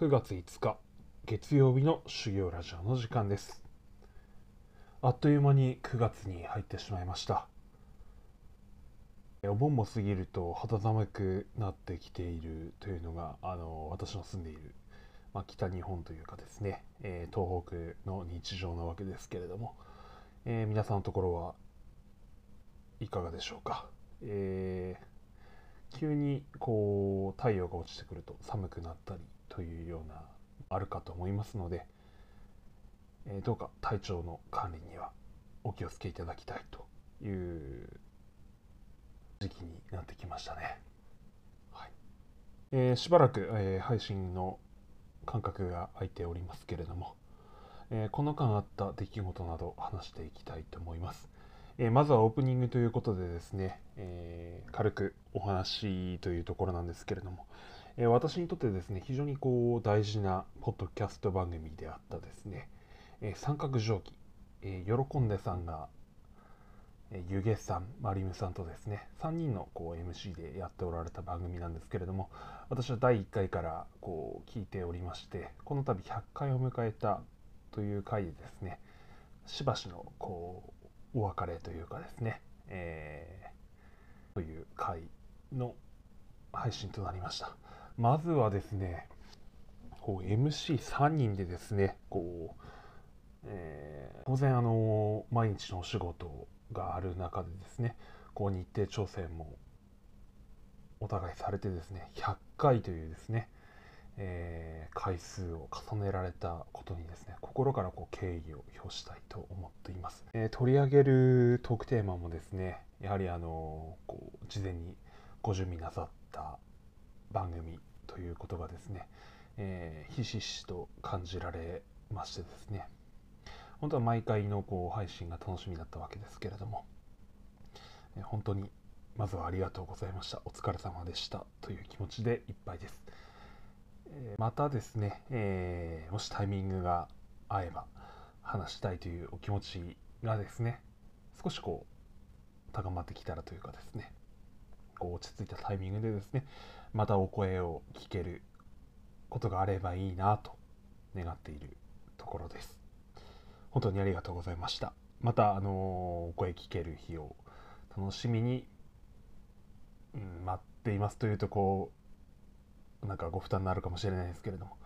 9月5日月曜日の修行ラジオの時間です。あっという間に9月に入ってしまいました。お盆も過ぎると肌寒くなってきているというのがあの私の住んでいる、まあ、北日本というかですね、えー、東北の日常なわけですけれども、えー、皆さんのところはいかがでしょうか、えー、急にこう太陽が落ちてくると寒くなったりというようなあるかと思いますので、えどうか体調の管理にはお気をつけいただきたいという時期になってきましたね。はいえー、しばらく、えー、配信の間隔が空いておりますけれども、えー、この間あった出来事など話していきたいと思います。えまずはオープニングということでですね、え軽くお話というところなんですけれども、え私にとってですね、非常にこう大事なポッドキャスト番組であったですね、え三角定規、え喜んでさんがゆげさん、まりむさんとですね、3人のこう MC でやっておられた番組なんですけれども、私は第1回からこう聞いておりまして、この度100回を迎えたという回でですね、しばしのこうお別れというかですね、えー、という回の配信となりました。まずはですね、こう MC3 人でですね、こう、えー、当然あの毎日のお仕事がある中でですねこう日程調整もお互いされてですね100回というですね、えー、回数を重ねられたことにですね心からこう敬意を表したいと思っています、えー、取り上げるトークテーマもですねやはりあのこう事前にご準備なさった番組ということがですね、えー、ひしひしと感じられましてですね。本当は毎回のこう配信が楽しみだったわけですけれども、え本当にまずはありがとうございました。お疲れ様でした。という気持ちでいっぱいです、えまたですね、えー、もしタイミングが合えば話したいというお気持ちがですね少しこう高まってきたらというかですね。こう落ち着いたタイミングでですねまたお声を聞けることがあればいいなと願っているところです本当にありがとうございました。また、あのお声聞ける日を楽しみに、うん、待っていますというと、こう、なんかご負担になるかもしれないですけれども、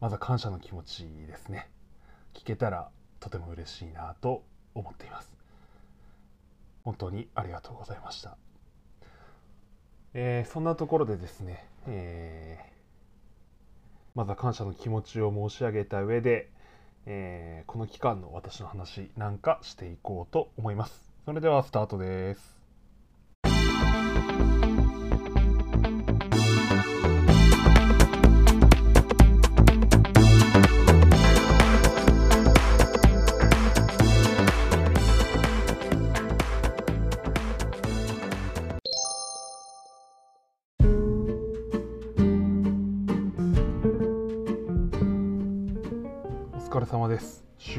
まずは感謝の気持ちですね。聞けたらとても嬉しいなと思っています。本当にありがとうございました。えー、そんなところでですね、えー、まずは感謝の気持ちを申し上げた上で、えー、この期間の私の話なんかしていこうと思います。それではスタートです。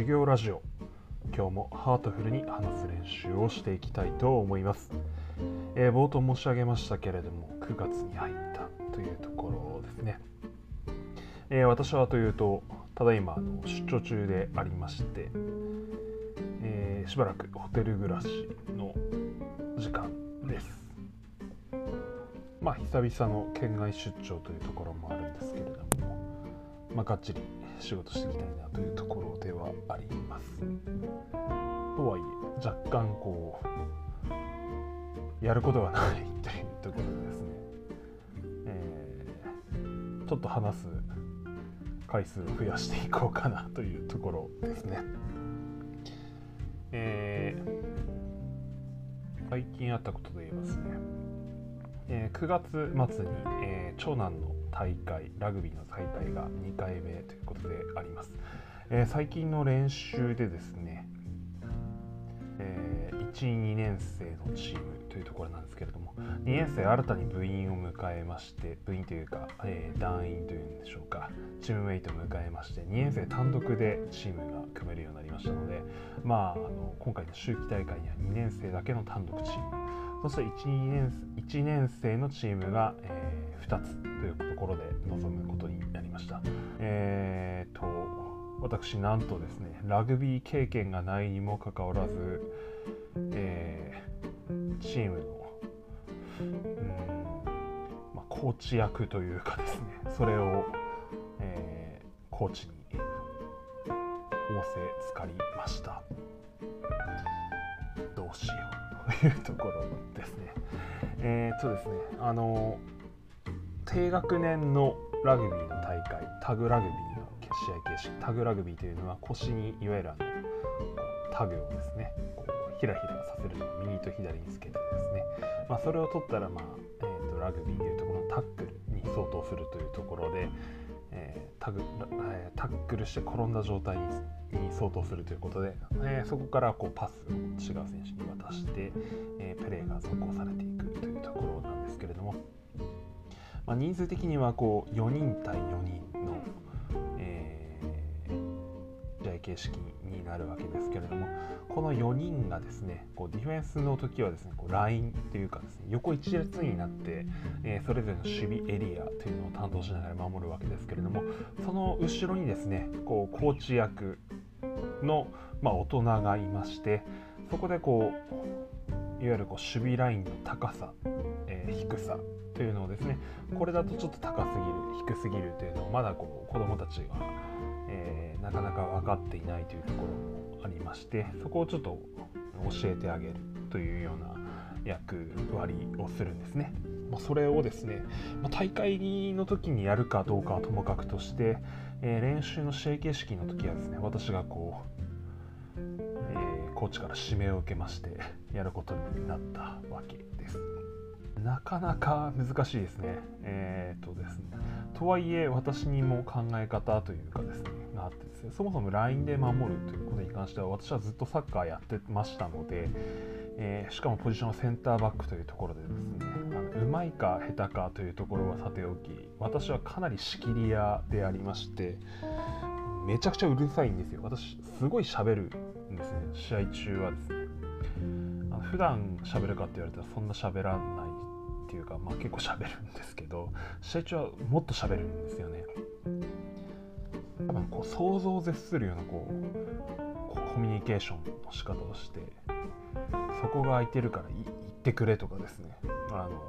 です修行ラジオ。今日もハートフルに話す練習をしていきたいと思います、えー、冒頭申し上げましたけれども9月に入ったというところですね、えー、私はというとただいまの出張中でありまして、えー、しばらくホテル暮らしの時間です。まあ久々の県外出張というところもあるんですけれどもまあがっちり仕事していきたいなというところではあります。とはいえ若干こうやることがないというところでですね、えー、ちょっと話す回数を増やしていこうかなというところですね。えー、最近あったことで言いますね、えー、9月末に、えー、長男の大会ラグビーの大会が2回目ということであります、えー、最近の練習でですね、えー、12年生のチームというところなんですけれども2年生新たに部員を迎えまして部員というか、えー、団員というんでしょうか。チームメイトを迎えまして2年生単独でチームが組めるようになりましたのでまああの今回の秋季大会には2年生だけの単独チーム。そして 1, 年 ,1 年生のチームが、えー、2つというところで臨むことになりました、え私なんとですねラグビー経験がないにもかかわらず、えー、チームの、まあ、コーチ役というかですね。それを、えー、コーチに仰せつかりました。どうしようというところですね。えー、っとですね。あの低学年のラグビーの大会タグラグビーの試合形式タグラグビーというのは腰にいわゆるあのタグをですねこうひらひらさせるのを右と左につけてですね、まあ、それを取ったら、まあえーと、ラグビーでいうところのタックルに相当するというところで、えー、タグえー、タックルして転んだ状態に相当するということで、えー、そこからこうパスを違う選手に渡して、えプレーが続行されていくというところなんですけれども、まあ、人数的にはこう4人対4人の、え試合形式なるわけですけれどもこの4人がですねこうディフェンスの時はですねこうラインというかですね横一列になって、えー、それぞれの守備エリアというのを担当しながら守るわけですけれどもその後ろにですねこうコーチ役の、まあ、大人がいましてそこでこういわゆるこう守備ラインの高さ、えー、低さというのをですねこれだとちょっと高すぎる低すぎるというのをまだこう子どもたちが、えー、なかなか分かっていないというところもありましてそこをちょっと教えてあげるというような役割をするんですね。まあ、それをですね、まあ、大会の時にやるかどうかはともかくとして、えー、練習の試合形式の時はですね私がこう、えー、コーチから指名を受けましてやることになったわけ。なかなか難しいですね。えー、っとですね。とはいえ私にも考え方というかですねがあってですねそもそも LINE で守るということに関しては私はずっとサッカーやってましたので、えー、しかもポジションはセンターバックというところでですねうまいか下手かというところはさておき私はかなり仕切り屋でありましてめちゃくちゃうるさいんですよ私すごい喋るんですね試合中はですね普段喋るかって言われたらそんな喋らないっていうか、まあ、結構喋るんですけど試合中はもっと喋るんですよね。多分こう想像を絶するようなこうコミュニケーションの仕方をしてそこが空いてるから行ってくれとかですね。あの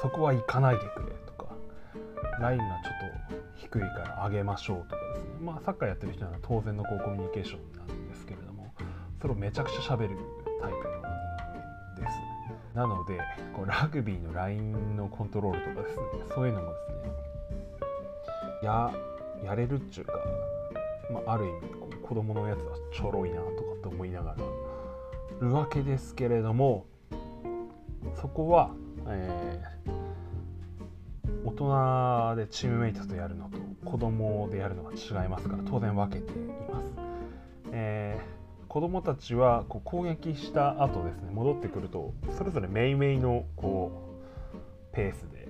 そこは行かないでくれとかラインがちょっと低いから上げましょうとかですね。まあサッカーやってる人なら当然のこうコミュニケーションなんですけれどもそれをめちゃくちゃ喋るタイプなのでこうラグビーのラインのコントロールとかですねそういうのもですねややれるっちゅうか、まあ、ある意味こう子供のやつはちょろいなとかって思いながらるわけですけれどもそこは、えー、大人でチームメイトとやるのと子供でやるのが違いますから当然分けて。子供たちはこう攻撃した後ですね戻ってくるとそれぞれめいめいのこうペースで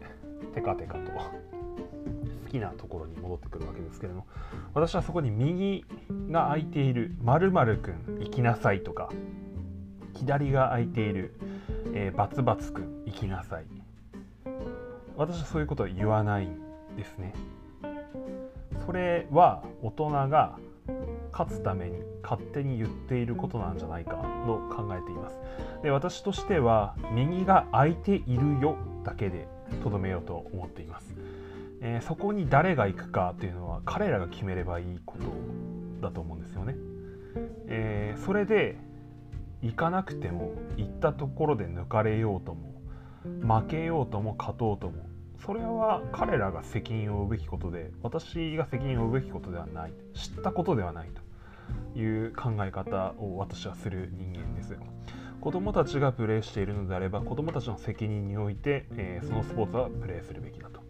テカテカと好きなところに戻ってくるわけですけれども私はそこに右が空いている〇〇くん行きなさいとか左が空いている、えー、バツバツくん行きなさい。私はそういうことは言わないんですね。それは大人が勝つために勝手に言っていることなんじゃないかと考えています。で私としては右が空いているよだけでとどめようと思っています、えー、そこに誰が行くかというのは彼らが決めればいいことだと思うんですよね、えー、それで行かなくても行ったところで抜かれようとも負けようとも勝とうともそれは彼らが責任を負うべきことで私が責任を負うべきことではない。知ったことではないと。いう考え方を私はする人間です子供たちがプレーしているのであれば子供たちの責任において、えー、そのスポーツはプレーするべきだと。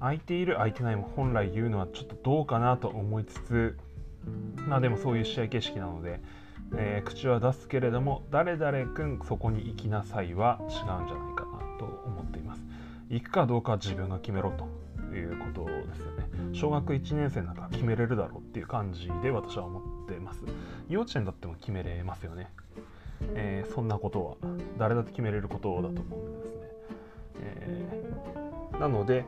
空いている空いてないも本来言うのはちょっとどうかなと思いつつまあでもそういう試合形式なので、えー、口は出すけれども誰々君そこに行きなさいは違うんじゃないかなと思っています。行くかどうか自分が決めろということですよね。小学1年生なんか決めれるだろうっていう感じで私は思ってます。幼稚園だっても決めれますよね、えー、そんなことは誰だって決めれることだと思うんですね、えー、なので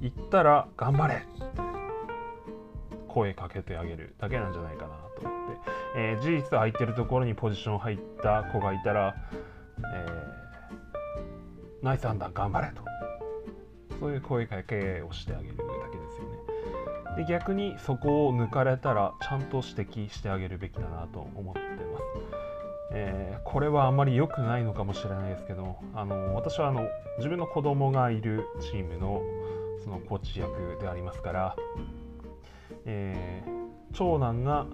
行ったら頑張れ声かけてあげるだけなんじゃないかなと思って、えー、事実空いてるところにポジション入った子がいたら、えー、ナイスアンダー頑張れと。そういう声かけをしてあげるだけですよねで逆にそこを抜かれたらちゃんと指摘してあげるべきだなと思ってます。えー、これはあまり良くないのかもしれないですけどあの私はあの自分の子供がいるチームのそのコーチ役でありますから、えー、長男が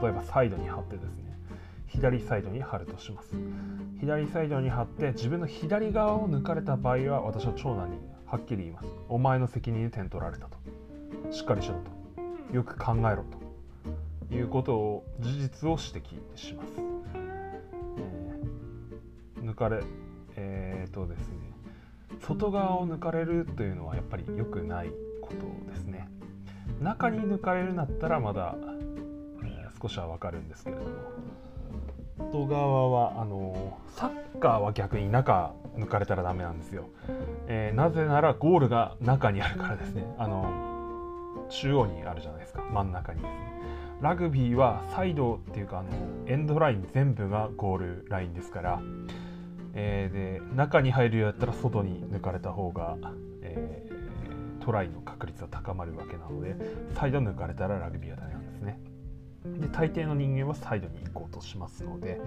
例えばサイドに張ってですね左サイドに張るとします。左サイドに張って自分の左側を抜かれた場合は私は長男にはっきり言います。お前の責任で点取られたと。しっかりしろと。よく考えろということを事実を指摘します。え抜かれえっ、ー、とですね。外側を抜かれるというのはやっぱり良くないことですね。中に抜かれるんだったらまだ、えー、少しはわかるんですけれども。外側はあのサッカーは逆に中抜かれたらダメなんですよ、えー、なぜならゴールが中にあるからですね。あの中央にあるじゃないですか真ん中にですねラグビーはサイドっていうかあのエンドライン全部がゴールラインですからえー、で中に入るようやったら外に抜かれた方が、えー、トライの確率は高まるわけなのでサイド抜かれたらラグビーはダメなんですね。で大抵の人間はサイドに行こうとしますので、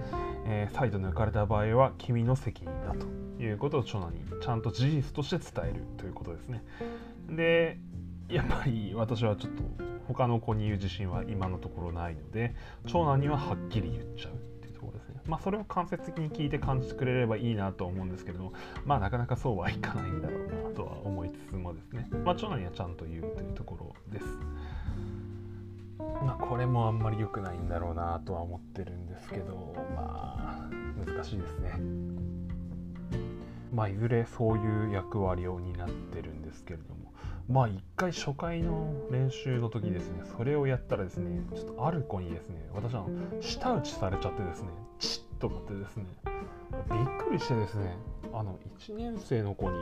えー、サイド抜かれた場合は君の責任だということを長男にちゃんと事実として伝えるということですね。でやっぱり私はちょっと他の子に言う自信は今のところないので長男にははっきり言っちゃうっていうところですねまあ、それを間接的に聞いて感じてくれればいいなと思うんですけどまあなかなかそうはいかないんだろうなとは思いつつもですね、まあ、長男にはちゃんと言うというところです。まあ、これもあんまり良くないんだろうなとは思ってるんですけどまあ難しいですね。まあ、いずれそういう役割を担ってるんですけれどもまあ一回初回の練習の時ですね。それをやったらですねちょっとある子にですね私は舌打ちされちゃってですねチッと思ってですねびっくりしてですねあの1年生の子に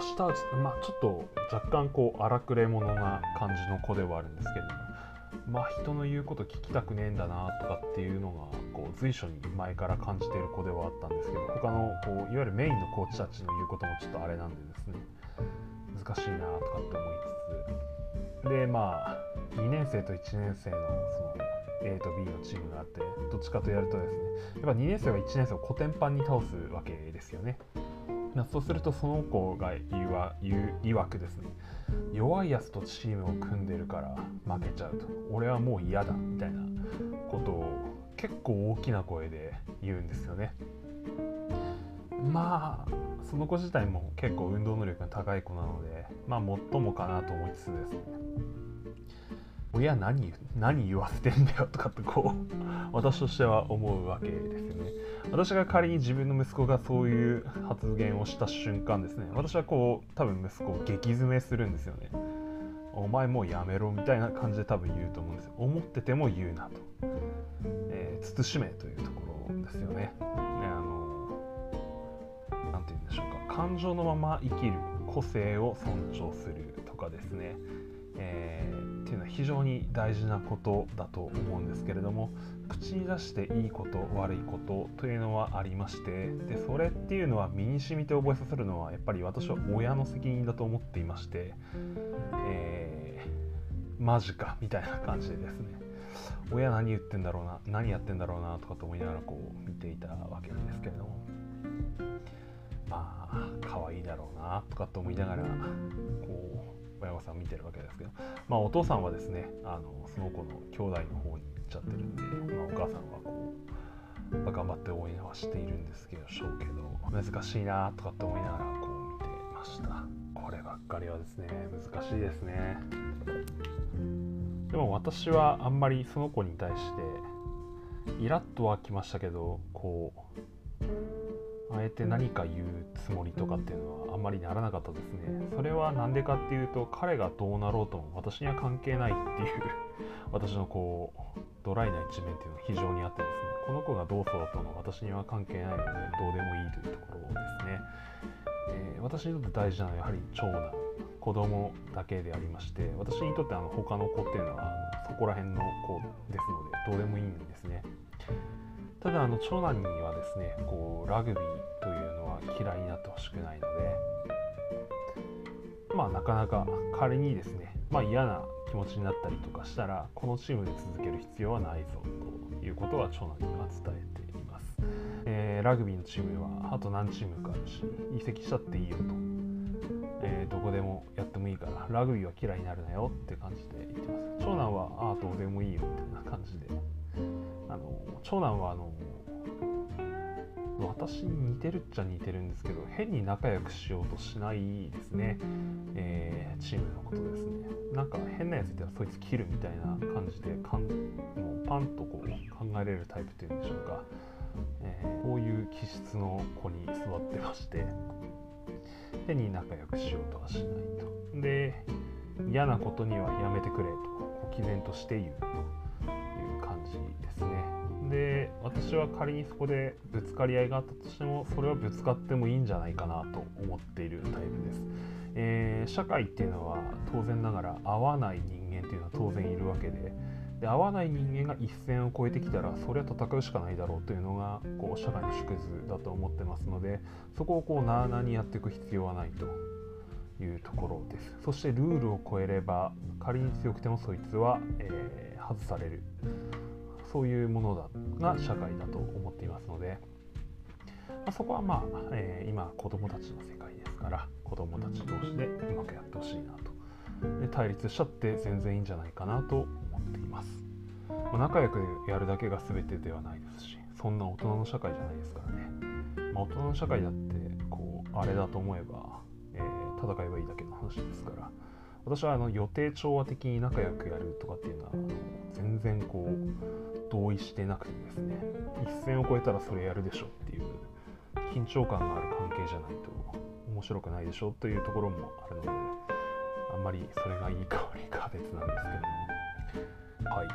舌打ちまあちょっと若干こう荒くれ者な感じの子ではあるんですけれどもまあ人の言うこと聞きたくねえんだなとかっていうのがこう随所に前から感じている子ではあったんですけど他のこういわゆるメインのコーチたちの言うこともちょっとあれなんでですね難しいなとかって思いつつでまあ2年生と1年生のその A と B のチームがあってどっちかとやるとですねやっぱ2年生は1年生をコテンパンに倒すわけですよね。そうするとその子が言わ言う曰くですね弱いやつとチームを組んでるから負けちゃうと俺はもう嫌だみたいなことを結構大きな声で言うんですよね。まあその子自体も結構運動能力が高い子なのでまあもっともかなと思いつつですね。親何何言わせてんだよとかってこう 私としては思うわけですよね。私が仮に自分の息子がそういう発言をした瞬間ですね。私はこう多分息子を激詰めするんですよね。お前もうやめろみたいな感じで多分言うと思うんですよ。思ってても言うなと、えー、慎めというところですよね。何て言うんでしょうか。感情のまま生きる。個性を尊重するとかですね。えー、っていうのは非常に大事なことだと思うんですけれども。口に出していいこと悪いことというのはありまして。でそれっていうのは身に染みて覚えさせるのはやっぱり私は親の責任だと思っていまして、えー、マジかみたいな感じでですね。親何言ってんだろうな何やってんだろうなとかと思いながらこう見ていたわけですけれども。まあ可愛いだろうなとかと思いながらこう親御さん見てるわけですけど、まあ、お父さんはですねあのその子の兄弟の方に行っちゃってるんで、まあ、お母さんはこうま頑張って応援はしているんですけどしょうけど難しいなとかって思いながらこう見てました。こればっかりはですね難しいですね。でも私はあんまりその子に対してイラッとはきましたけどこうあえて何か言うつもりとかっていうのはあんまりならなかったですね。それは何でかっていうと彼がどうなろうとも私には関係ないっていう 私のこうドライな一面っていうのが非常にあってですね。この子がどう育ったの私には関係ないのでどうでもいいというところですね、えー、私にとって大事なのはやはり長男子供だけでありまして私にとってあの他の子っていうのはそこら辺の子ですのでどうでもいいんですね。ただあの長男にはですねこうラグビー嫌いになってほしくないのでまあなかなか仮にですね、まあ、嫌な気持ちになったりとかしたらこのチームで続ける必要はないぞということは長男には伝えています、えー、ラグビーのチームはあと何チームかあるし移籍したっていいよと、えー、どこでもやってもいいからラグビーは嫌いになるなよって感じで言ってます。長男はああどうでもいいよみたいな感じで。あの長男はあの私に似てるっちゃ似てるんですけど変に仲良くしようとしないですね、えー、チームのことですね。なんか変なやついたらそいつ切るみたいな感じでかんもうパンとこう考えれるタイプというんでしょうか、えー、こういう気質の子に座ってまして。変に仲良くしようとはしないと。で嫌なことにはやめてくれと毅然として言うという感じですね。で私は仮にそこでぶつかり合いがあったとしてもそれはぶつかってもいいんじゃないかなと思っているタイプです、えー、社会っていうのは当然ながら合わない人間っていうのは当然いるわけでで合わない人間が一線を越えてきたらそれは戦うしかないだろうというのがこう社会の縮図だと思ってますのでそこをこうなあなあにやっていく必要はないと。いうところです。そしてルールを超えれば仮に強くてもそいつは、えー、外される。そういうものだが社会だと思っていますので、まあ、そこはまあ、えー、今子どもたちの世界ですから子どもたち同士でうまくやってほしいなと。で対立しちゃって全然いいんじゃないかなと思っています、まあ、仲良くやるだけが全てではないですしそんな大人の社会じゃないですからね、まあ、大人の社会だってこうあれだと思えば、えー、戦えばいいだけの話ですから。私はあの予定調和的に仲良くやるとかっていうのは全然こう同意してなくてですね一線を越えたらそれやるでしょっていう緊張感がある関係じゃないと面白くないでしょというところもあるのであんまりそれがいいか悪いか別なんですけども。はい。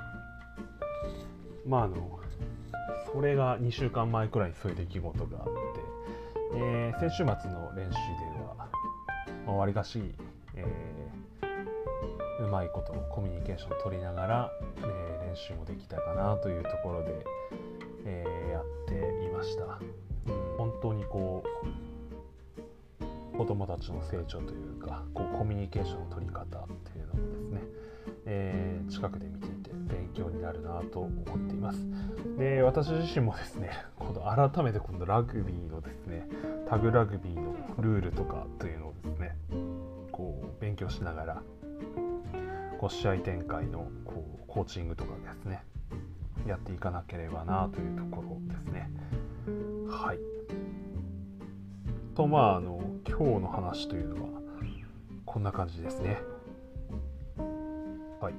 まああのそれが2週間前くらいそういう出来事があって、えー、先週末の練習ではわり、かし、え、うまいことコミュニケーションを取りながら、えー練習もできたかなというところで、えー、やっていました、本当にこう子どもたちの成長というかこうコミュニケーションの取り方っていうのもですね、えー、近くで見ていて勉強になるなと思っています。で私自身もですね 今度改めて今度ラグビーのですねタグラグビーのルールとかというのをですねこう勉強しながらこう試合展開のこうコーチングとかですね。やっていかなければなというところですね。はい。とまああの今日の話というのはこんな感じですね。はい。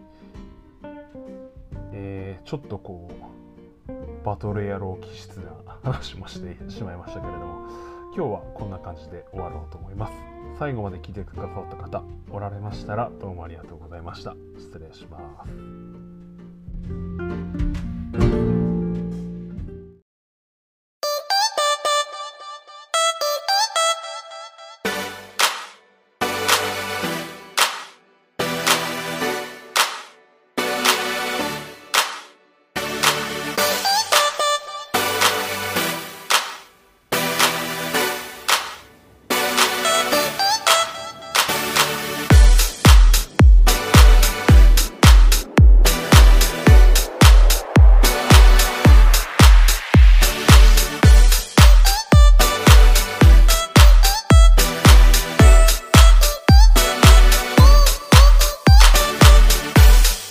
えー、ちょっとこうバトル野郎気質な話もしてしまいましたけれども今日はこんな感じで終わろうと思います。最後まで聞いてくださった方おられましたらどうもありがとうございました。失礼します。